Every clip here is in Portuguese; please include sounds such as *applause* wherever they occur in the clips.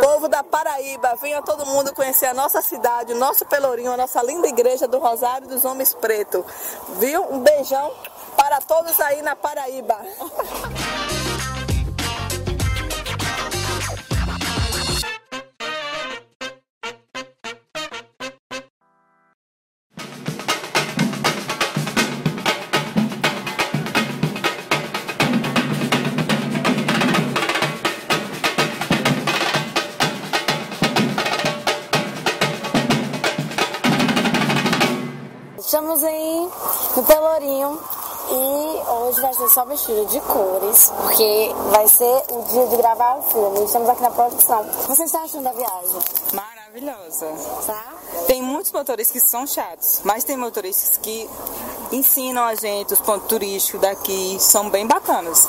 Povo da Paraíba, venha todo mundo conhecer a nossa cidade, o nosso Pelourinho, a nossa linda igreja do Rosário dos Homens Preto. Viu? Um beijão para todos aí na Paraíba. *laughs* E hoje vai ser só vestido de cores, porque vai ser o dia de gravar o filme. Estamos aqui na produção. Você está achando da viagem? Maravilhosa. Tá? Tem muitos motoristas que são chatos, mas tem motoristas que ensinam a gente os pontos turísticos daqui, são bem bacanas.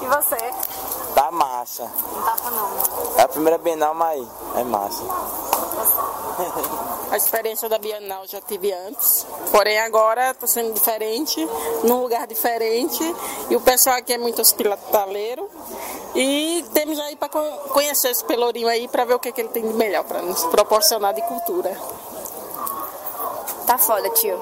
E você? Tá massa. Não tá não. É a primeira Bienal, mas é massa. A experiência da Bienal já tive antes, porém agora está sendo diferente, num lugar diferente, e o pessoal aqui é muito hospitaleiro. E temos aí para conhecer esse pelourinho aí para ver o que, é que ele tem de melhor para nos proporcionar de cultura. Tá foda, tio.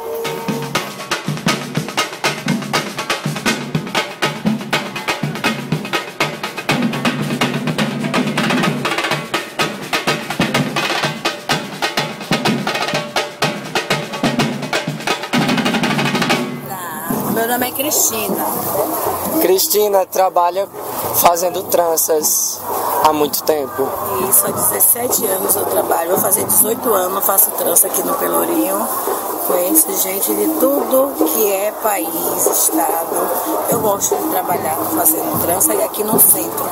Meu nome é Cristina. Cristina trabalha fazendo tranças há muito tempo. Isso, há 17 anos eu trabalho. Vou fazer 18 anos, eu faço trança aqui no Pelourinho. Conheço gente de tudo que é país, estado. Eu gosto de trabalhar fazendo trança e aqui no centro.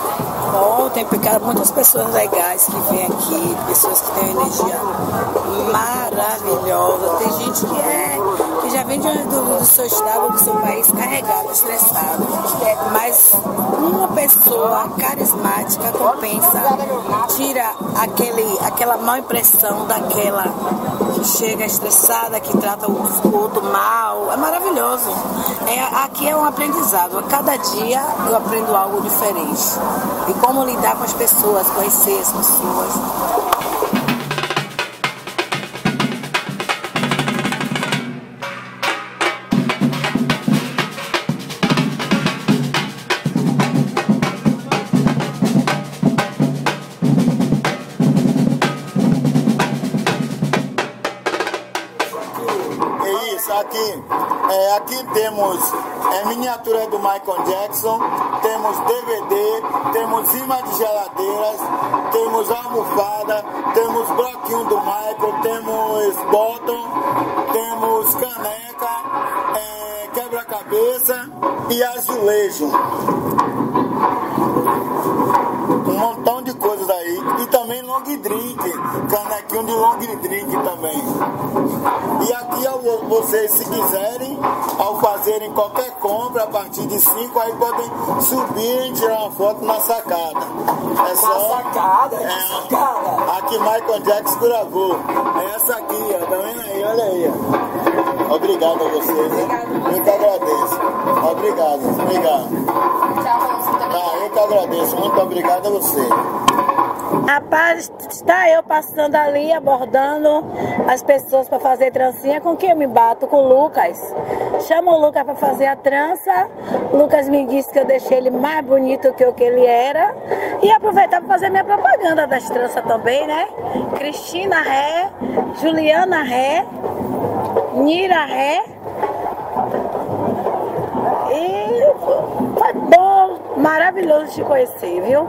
Bom, tem muitas pessoas legais que vêm aqui, pessoas que têm energia maravilhosa. Tem gente que é vem do, do seu estado, do seu país carregado, estressado. Mas uma pessoa carismática compensa, tira aquele, aquela má impressão daquela que chega estressada, que trata o outro mal. É maravilhoso. É, aqui é um aprendizado. A cada dia eu aprendo algo diferente. E como lidar com as pessoas, conhecer as pessoas. Aqui, é, aqui temos é, miniatura do Michael Jackson, temos DVD, temos imã de geladeiras, temos almofada, temos bloquinho do Michael, temos bottom, temos caneca, é, quebra-cabeça e azulejo. Um montão de coisas aí. E também long drink, canequinho de long drink também. E aqui vocês, se quiserem, ao fazerem qualquer compra a partir de 5, aí podem subir e tirar uma foto na sacada. É só. Na sacada? É, sacada? Aqui Michael Jackson gravou. É essa aqui, ó. Tá vendo aí? Olha aí, ó. Obrigado a vocês. Eu que agradeço. Obrigado, obrigado. Tá, eu que agradeço. Muito obrigado a você. Rapaz, está eu passando ali, abordando as pessoas para fazer trancinha. Com quem eu me bato? Com o Lucas. Chamo o Lucas para fazer a trança. O Lucas me disse que eu deixei ele mais bonito que o que ele era. E aproveitar para fazer minha propaganda das tranças também, né? Cristina Ré, Juliana Ré, Nira Ré. E foi bom, maravilhoso te conhecer, viu?